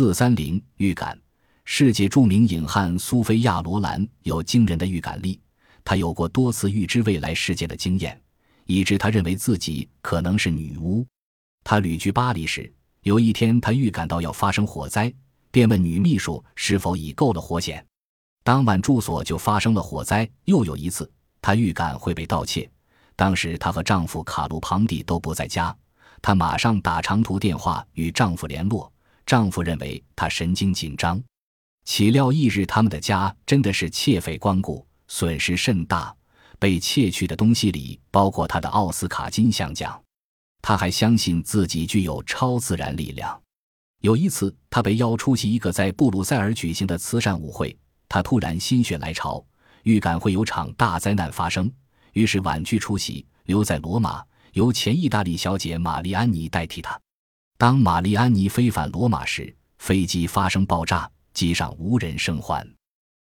四三零预感，世界著名影汉苏菲亚·罗兰有惊人的预感力，她有过多次预知未来世界的经验，以致她认为自己可能是女巫。她旅居巴黎时，有一天她预感到要发生火灾，便问女秘书是否已购了火险。当晚住所就发生了火灾。又有一次，她预感会被盗窃，当时她和丈夫卡鲁庞蒂都不在家。她马上打长途电话与丈夫联络，丈夫认为她神经紧张。岂料翌日，他们的家真的是窃匪光顾，损失甚大。被窃去的东西里包括她的奥斯卡金像奖。她还相信自己具有超自然力量。有一次，她被邀出席一个在布鲁塞尔举行的慈善舞会，她突然心血来潮，预感会有场大灾难发生，于是婉拒出席，留在罗马。由前意大利小姐玛丽安妮代替他。当玛丽安妮飞返罗马时，飞机发生爆炸，机上无人生还。